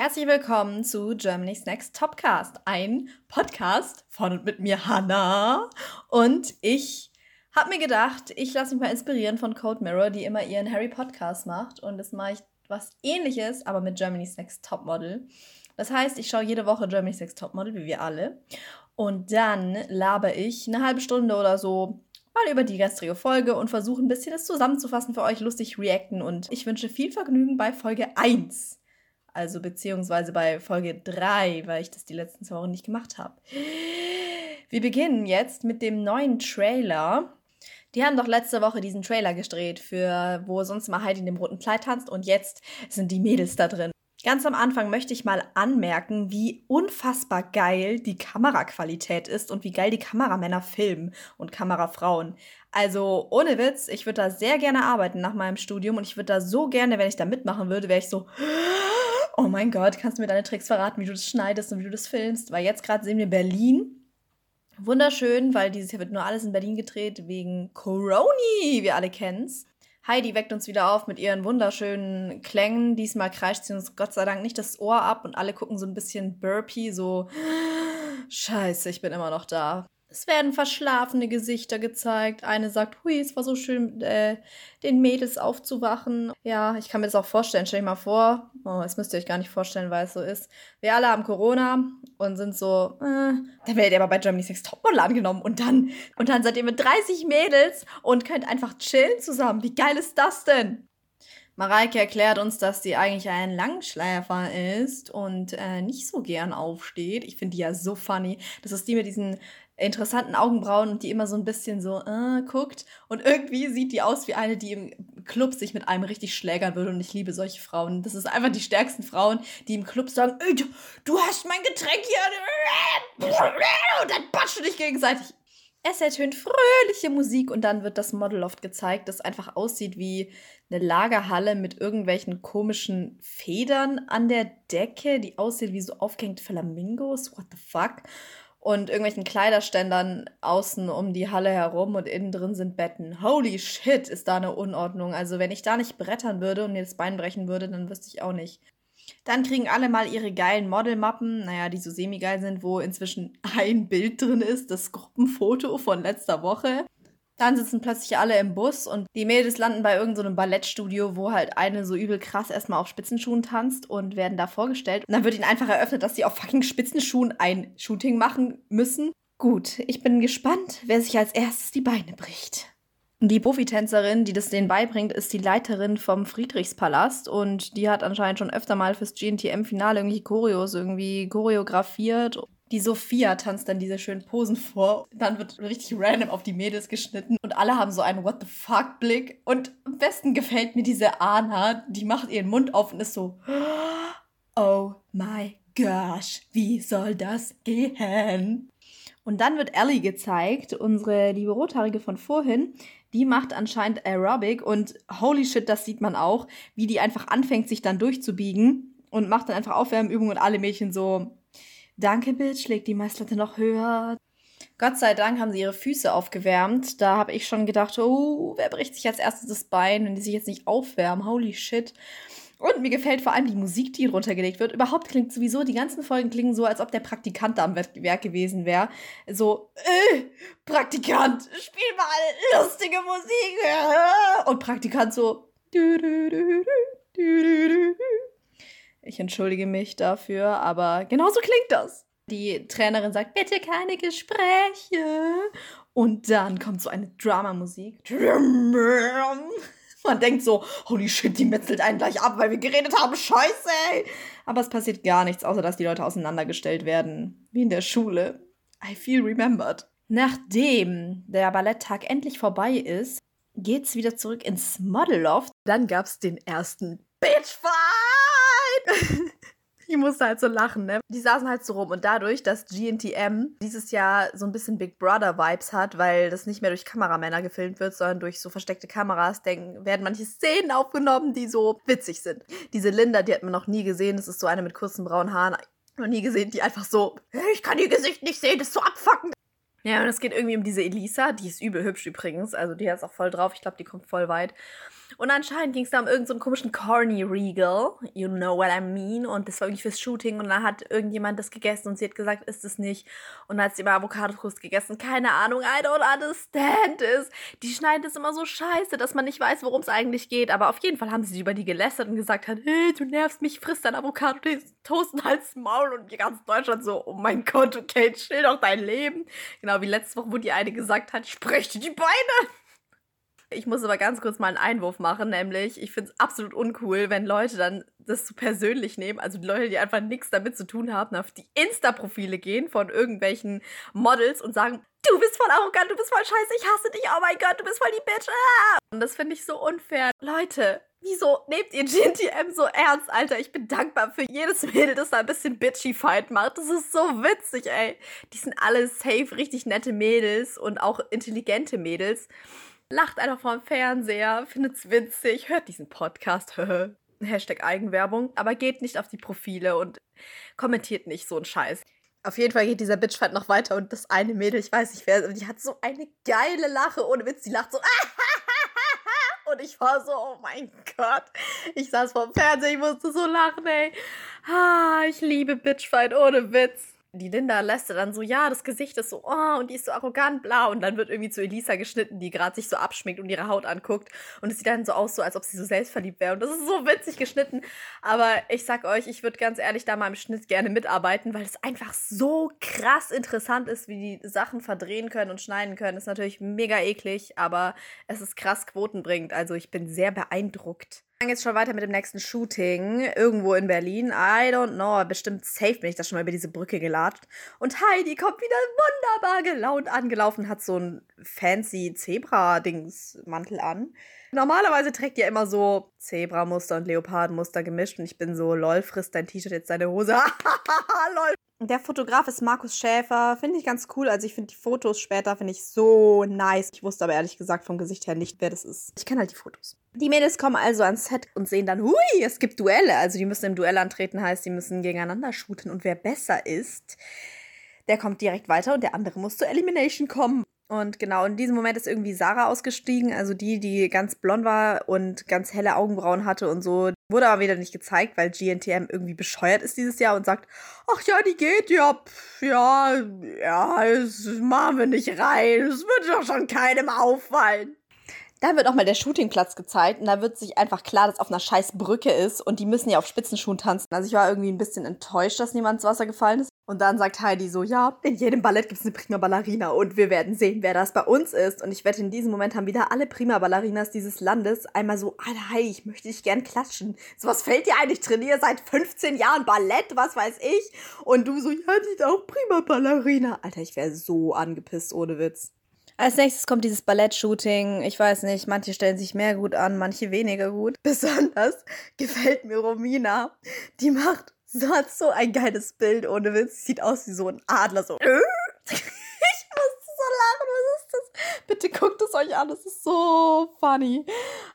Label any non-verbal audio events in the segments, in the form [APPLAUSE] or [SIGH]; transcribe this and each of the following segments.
Herzlich willkommen zu Germany's Next Topcast, ein Podcast von und mit mir Hannah. Und ich habe mir gedacht, ich lasse mich mal inspirieren von Code Mirror, die immer ihren Harry Podcast macht. Und das mache ich was ähnliches, aber mit Germany's Next Topmodel. Das heißt, ich schaue jede Woche Germany's Next Topmodel, wie wir alle. Und dann labe ich eine halbe Stunde oder so mal über die gestrige Folge und versuche ein bisschen das zusammenzufassen für euch, lustig reacten. Und ich wünsche viel Vergnügen bei Folge 1 also beziehungsweise bei Folge 3, weil ich das die letzten zwei Wochen nicht gemacht habe. Wir beginnen jetzt mit dem neuen Trailer. Die haben doch letzte Woche diesen Trailer gedreht, für wo sonst mal Heidi in dem roten Kleid tanzt und jetzt sind die Mädels da drin. Ganz am Anfang möchte ich mal anmerken, wie unfassbar geil die Kameraqualität ist und wie geil die Kameramänner filmen und Kamerafrauen. Also ohne Witz, ich würde da sehr gerne arbeiten nach meinem Studium und ich würde da so gerne, wenn ich da mitmachen würde, wäre ich so, oh mein Gott, kannst du mir deine Tricks verraten, wie du das schneidest und wie du das filmst? Weil jetzt gerade sehen wir Berlin. Wunderschön, weil dieses Jahr wird nur alles in Berlin gedreht wegen Coroni, wir alle kennen's. Heidi weckt uns wieder auf mit ihren wunderschönen Klängen. Diesmal kreischt sie uns Gott sei Dank nicht das Ohr ab und alle gucken so ein bisschen burpy, so Scheiße, ich bin immer noch da. Es werden verschlafene Gesichter gezeigt. Eine sagt, hui, es war so schön, äh, den Mädels aufzuwachen. Ja, ich kann mir das auch vorstellen. Stell dir mal vor, oh, das müsst ihr euch gar nicht vorstellen, weil es so ist. Wir alle haben Corona und sind so, äh, dann werdet ihr aber bei Germany's Next Topmodel angenommen und dann, und dann seid ihr mit 30 Mädels und könnt einfach chillen zusammen. Wie geil ist das denn? Mareike erklärt uns, dass sie eigentlich ein Langschläfer ist und äh, nicht so gern aufsteht. Ich finde die ja so funny. Das ist die mit diesen interessanten Augenbrauen und die immer so ein bisschen so äh, guckt. Und irgendwie sieht die aus wie eine, die im Club sich mit einem richtig schlägern würde. Und ich liebe solche Frauen. Das ist einfach die stärksten Frauen, die im Club sagen, du, hast mein Getränk hier. Und dann batschen dich gegenseitig. Es ertönt fröhliche Musik und dann wird das Model oft gezeigt, das einfach aussieht wie eine Lagerhalle mit irgendwelchen komischen Federn an der Decke, die aussehen wie so aufgehängte Flamingos. What the fuck? Und irgendwelchen Kleiderständern außen um die Halle herum und innen drin sind Betten. Holy shit, ist da eine Unordnung. Also wenn ich da nicht brettern würde und mir das Bein brechen würde, dann wüsste ich auch nicht. Dann kriegen alle mal ihre geilen Modelmappen, naja, die so semi-geil sind, wo inzwischen [LAUGHS] ein Bild drin ist, das Gruppenfoto von letzter Woche. Dann sitzen plötzlich alle im Bus und die Mädels landen bei irgendeinem so Ballettstudio, wo halt eine so übel krass erstmal auf Spitzenschuhen tanzt und werden da vorgestellt. Und dann wird ihnen einfach eröffnet, dass sie auf fucking Spitzenschuhen ein Shooting machen müssen. Gut, ich bin gespannt, wer sich als erstes die Beine bricht. Die Profitänzerin, die das denen beibringt, ist die Leiterin vom Friedrichspalast und die hat anscheinend schon öfter mal fürs GNTM-Finale irgendwie Choreos irgendwie choreografiert die Sophia tanzt dann diese schönen Posen vor. Dann wird richtig random auf die Mädels geschnitten und alle haben so einen What the fuck Blick. Und am besten gefällt mir diese Anna, die macht ihren Mund auf und ist so, oh my gosh, wie soll das gehen? Und dann wird Ellie gezeigt, unsere liebe Rothaarige von vorhin. Die macht anscheinend Aerobic und holy shit, das sieht man auch, wie die einfach anfängt, sich dann durchzubiegen und macht dann einfach Aufwärmübungen und alle Mädchen so, Danke, Bitch, leg die Maislatte noch höher. Gott sei Dank haben sie ihre Füße aufgewärmt. Da habe ich schon gedacht, oh, wer bricht sich als erstes das Bein, wenn die sich jetzt nicht aufwärmen? Holy shit. Und mir gefällt vor allem die Musik, die runtergelegt wird. Überhaupt klingt sowieso, die ganzen Folgen klingen so, als ob der Praktikant da am Werk gewesen wäre. So, äh, Praktikant, spiel mal lustige Musik. Und Praktikant so, du, du, du, du, du, du. Ich entschuldige mich dafür, aber genauso klingt das. Die Trainerin sagt, bitte keine Gespräche. Und dann kommt so eine Dramamusik. [LAUGHS] Man denkt so, holy shit, die metzelt einen gleich ab, weil wir geredet haben. Scheiße, ey. Aber es passiert gar nichts, außer dass die Leute auseinandergestellt werden. Wie in der Schule. I feel remembered. Nachdem der Balletttag endlich vorbei ist, geht's wieder zurück ins Modelloft. Dann gab's den ersten Bitchfight [LAUGHS] ich musste halt so lachen, ne? Die saßen halt so rum und dadurch, dass GNTM dieses Jahr so ein bisschen Big Brother Vibes hat, weil das nicht mehr durch Kameramänner gefilmt wird, sondern durch so versteckte Kameras, denken, werden manche Szenen aufgenommen, die so witzig sind. Diese Linda, die hat man noch nie gesehen, das ist so eine mit kurzen braunen Haaren, noch nie gesehen, die einfach so, ich kann ihr Gesicht nicht sehen, das ist so abfuckend. Ja, und es geht irgendwie um diese Elisa, die ist übel hübsch übrigens, also die hat es auch voll drauf, ich glaube, die kommt voll weit. Und anscheinend ging es da um irgendeinen so komischen Corny Regal, you know what I mean. Und das war irgendwie fürs Shooting und dann hat irgendjemand das gegessen und sie hat gesagt, ist es nicht. Und dann hat sie immer Avocado-Toast gegessen. Keine Ahnung, I don't understand it. Die schneiden das immer so scheiße, dass man nicht weiß, worum es eigentlich geht. Aber auf jeden Fall haben sie über die gelästert und gesagt hat, hey, du nervst mich, friss dein Avocado-Toast und halt's Maul. Und ganz Deutschland so, oh mein Gott, okay, chill doch dein Leben. Genau wie letzte Woche, wo die eine gesagt hat, sprech dir die Beine. Ich muss aber ganz kurz mal einen Einwurf machen, nämlich ich finde es absolut uncool, wenn Leute dann das so persönlich nehmen, also Leute, die einfach nichts damit zu tun haben, auf die Insta-Profile gehen von irgendwelchen Models und sagen, du bist voll arrogant, du bist voll scheiße, ich hasse dich, oh mein Gott, du bist voll die Bitch. Ah! Und das finde ich so unfair. Leute, wieso nehmt ihr GNTM so ernst, Alter? Ich bin dankbar für jedes Mädel, das da ein bisschen bitchy Fight macht. Das ist so witzig, ey. Die sind alle safe, richtig nette Mädels und auch intelligente Mädels lacht einfach vorm Fernseher, findet's witzig, hört diesen Podcast, [LAUGHS] Hashtag Eigenwerbung, aber geht nicht auf die Profile und kommentiert nicht so einen Scheiß. Auf jeden Fall geht dieser Bitchfight noch weiter und das eine Mädel, ich weiß nicht wer, die hat so eine geile Lache, ohne Witz, die lacht so [LAUGHS] und ich war so, oh mein Gott. Ich saß vorm Fernseher, ich musste so lachen, ey. Ah, ich liebe Bitchfight ohne Witz die Linda lässt dann so, ja, das Gesicht ist so, oh, und die ist so arrogant, bla. Und dann wird irgendwie zu Elisa geschnitten, die gerade sich so abschminkt und ihre Haut anguckt. Und es sieht dann so aus, so, als ob sie so selbstverliebt wäre. Und das ist so witzig geschnitten. Aber ich sag euch, ich würde ganz ehrlich da mal im Schnitt gerne mitarbeiten, weil es einfach so krass interessant ist, wie die Sachen verdrehen können und schneiden können. Ist natürlich mega eklig, aber es ist krass Quoten bringt. Also ich bin sehr beeindruckt fange jetzt schon weiter mit dem nächsten Shooting. Irgendwo in Berlin. I don't know. Bestimmt safe bin ich da schon mal über diese Brücke gelatscht. Und Heidi kommt wieder wunderbar gelaunt angelaufen, hat so ein fancy Zebra-Dings-Mantel an. Normalerweise trägt ihr immer so Zebra-Muster und Leopardenmuster gemischt und ich bin so, lol, frisst dein T-Shirt jetzt deine Hose. [LAUGHS] lol. Der Fotograf ist Markus Schäfer, finde ich ganz cool. Also ich finde die Fotos später finde ich so nice. Ich wusste aber ehrlich gesagt vom Gesicht her nicht, wer das ist. Ich kenne halt die Fotos. Die Mädels kommen also ans Set und sehen dann, hui, es gibt Duelle. Also die müssen im Duell antreten, heißt, die müssen gegeneinander shooten. Und wer besser ist, der kommt direkt weiter und der andere muss zur Elimination kommen. Und genau in diesem Moment ist irgendwie Sarah ausgestiegen, also die, die ganz blond war und ganz helle Augenbrauen hatte und so. Wurde aber wieder nicht gezeigt, weil GNTM irgendwie bescheuert ist dieses Jahr und sagt, ach ja, die geht ja, pf, ja, ja, das machen wir nicht rein. Das wird doch schon keinem auffallen. Dann wird auch mal der Shootingplatz gezeigt und da wird sich einfach klar, dass auf einer scheiß Brücke ist und die müssen ja auf Spitzenschuhen tanzen. Also ich war irgendwie ein bisschen enttäuscht, dass niemand ins Wasser gefallen ist. Und dann sagt Heidi so, ja, in jedem Ballett gibt es eine Prima Ballerina und wir werden sehen, wer das bei uns ist. Und ich wette, in diesem Moment haben wieder alle Prima Ballerinas dieses Landes einmal so, Alter Heidi, ich möchte dich gern klatschen. So was fällt dir eigentlich? trainiere seit 15 Jahren Ballett, was weiß ich. Und du so, ja, die ist auch Prima Ballerina. Alter, ich wäre so angepisst, ohne Witz. Als nächstes kommt dieses Ballett-Shooting. Ich weiß nicht, manche stellen sich mehr gut an, manche weniger gut. [LAUGHS] Besonders gefällt mir Romina. Die macht so hat so ein geiles Bild ohne Witz. Sieht aus wie so ein Adler. So. [LAUGHS] ich musste so lachen. Was ist das? Bitte guckt es euch an. Es ist so funny.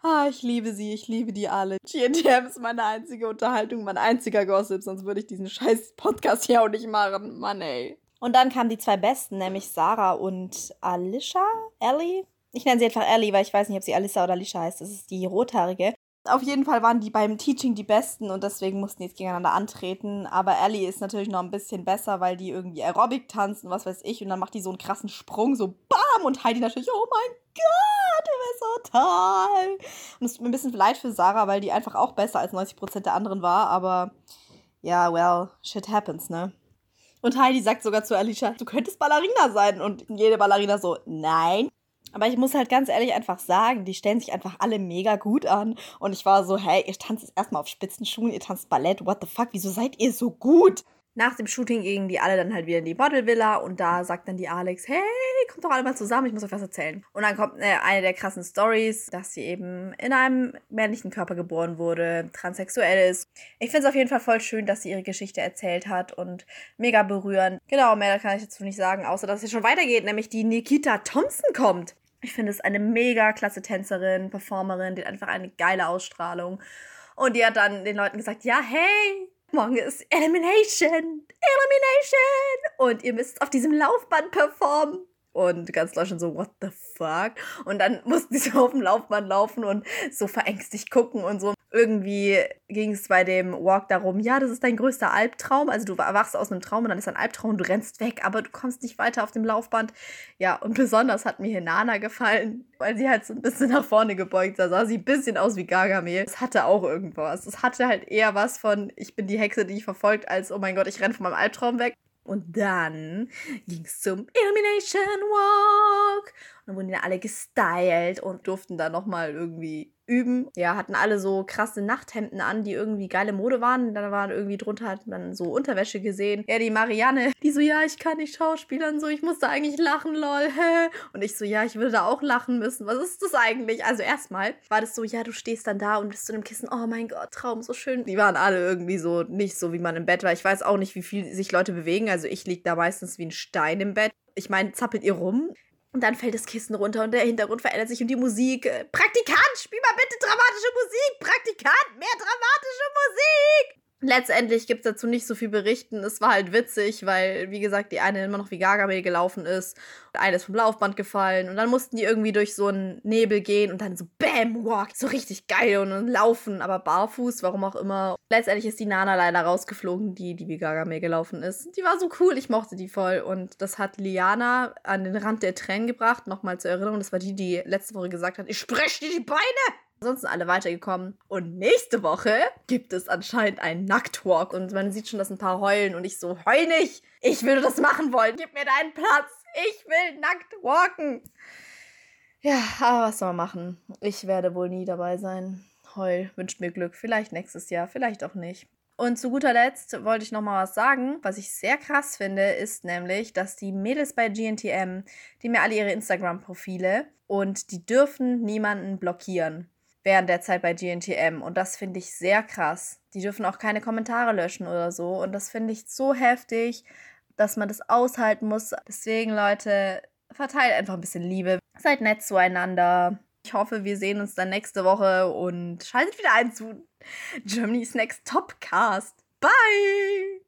Ah, ich liebe sie. Ich liebe die alle. GNTM ist meine einzige Unterhaltung, mein einziger Gossip. Sonst würde ich diesen scheiß Podcast hier auch nicht machen. Mann, ey. Und dann kamen die zwei Besten, nämlich Sarah und Alicia. Ellie? Ich nenne sie einfach Ellie, weil ich weiß nicht, ob sie Alissa oder Alicia heißt. Das ist die Rothaarige. Auf jeden Fall waren die beim Teaching die Besten und deswegen mussten die jetzt gegeneinander antreten. Aber Ellie ist natürlich noch ein bisschen besser, weil die irgendwie Aerobic tanzen, was weiß ich. Und dann macht die so einen krassen Sprung, so BAM! Und Heidi natürlich, oh mein Gott, du bist so toll. Und es tut mir ein bisschen leid für Sarah, weil die einfach auch besser als 90% der anderen war. Aber ja, well, shit happens, ne? Und Heidi sagt sogar zu Alicia, du könntest Ballerina sein. Und jede Ballerina so, nein. Aber ich muss halt ganz ehrlich einfach sagen, die stellen sich einfach alle mega gut an. Und ich war so, hey, ihr tanzt jetzt erstmal auf Spitzenschuhen, ihr tanzt Ballett, what the fuck, wieso seid ihr so gut? Nach dem Shooting gingen die alle dann halt wieder in die Modelvilla und da sagt dann die Alex, hey, kommt doch alle mal zusammen, ich muss euch was erzählen. Und dann kommt äh, eine der krassen Stories, dass sie eben in einem männlichen Körper geboren wurde, transsexuell ist. Ich finde es auf jeden Fall voll schön, dass sie ihre Geschichte erzählt hat und mega berührend. Genau, mehr kann ich dazu nicht sagen, außer dass es schon weitergeht, nämlich die Nikita Thompson kommt. Ich finde es eine mega klasse Tänzerin, Performerin, die hat einfach eine geile Ausstrahlung. Und die hat dann den Leuten gesagt, ja, hey, morgen ist Elimination, Elimination. Und ihr müsst auf diesem Laufband performen. Und ganz Deutschland so, what the fuck? Und dann [LAUGHS] mussten sie so auf dem Laufband laufen und so verängstigt gucken und so. Irgendwie ging es bei dem Walk darum, ja, das ist dein größter Albtraum. Also du erwachst aus einem Traum und dann ist ein Albtraum und du rennst weg, aber du kommst nicht weiter auf dem Laufband. Ja, und besonders hat mir hier Nana gefallen, weil sie halt so ein bisschen nach vorne gebeugt sah. Sah sie ein bisschen aus wie Gargamel. Es hatte auch irgendwas. Es hatte halt eher was von, ich bin die Hexe, die ich verfolgt, als, oh mein Gott, ich renne von meinem Albtraum weg. Und dann ging es zum Illumination Walk. Und dann wurden die alle gestylt und durften da nochmal irgendwie üben. Ja, hatten alle so krasse Nachthemden an, die irgendwie geile Mode waren. Dann waren irgendwie drunter, hat man so Unterwäsche gesehen. Ja, die Marianne, die so, ja, ich kann nicht schauspielern, so, ich musste eigentlich lachen, lol. Und ich so, ja, ich würde da auch lachen müssen. Was ist das eigentlich? Also erstmal war das so, ja, du stehst dann da und bist zu dem Kissen, oh mein Gott, Traum, so schön. Die waren alle irgendwie so nicht so, wie man im Bett war. Ich weiß auch nicht, wie viel sich Leute bewegen. Also ich liege da meistens wie ein Stein im Bett. Ich meine, zappelt ihr rum? Und dann fällt das Kissen runter und der Hintergrund verändert sich und die Musik. Äh, Praktikant, spiel mal bitte dramatische Musik! Praktikant, mehr dramatische Musik! Letztendlich gibt es dazu nicht so viel berichten. Es war halt witzig, weil, wie gesagt, die eine immer noch wie Gargamel gelaufen ist. Und eine ist vom Laufband gefallen. Und dann mussten die irgendwie durch so einen Nebel gehen und dann so Bam, Walk. So richtig geil und, und laufen, aber barfuß, warum auch immer. Letztendlich ist die Nana leider rausgeflogen, die, die wie Gargamel gelaufen ist. Die war so cool, ich mochte die voll. Und das hat Liana an den Rand der Tränen gebracht. Nochmal zur Erinnerung, das war die, die letzte Woche gesagt hat, ich spreche dir die Beine! Ansonsten alle weitergekommen. Und nächste Woche gibt es anscheinend einen Nacktwalk. Und man sieht schon, dass ein paar heulen. Und ich so, heul nicht! Ich will das machen wollen. Gib mir deinen Platz. Ich will nackt walken. Ja, aber was soll man machen? Ich werde wohl nie dabei sein. Heul wünscht mir Glück. Vielleicht nächstes Jahr, vielleicht auch nicht. Und zu guter Letzt wollte ich noch mal was sagen. Was ich sehr krass finde, ist nämlich, dass die Mädels bei GNTM, die mir alle ihre Instagram-Profile und die dürfen niemanden blockieren während der Zeit bei GNTM. Und das finde ich sehr krass. Die dürfen auch keine Kommentare löschen oder so. Und das finde ich so heftig, dass man das aushalten muss. Deswegen, Leute, verteilt einfach ein bisschen Liebe. Seid nett zueinander. Ich hoffe, wir sehen uns dann nächste Woche und schaltet wieder ein zu Germany's Next Topcast. Bye!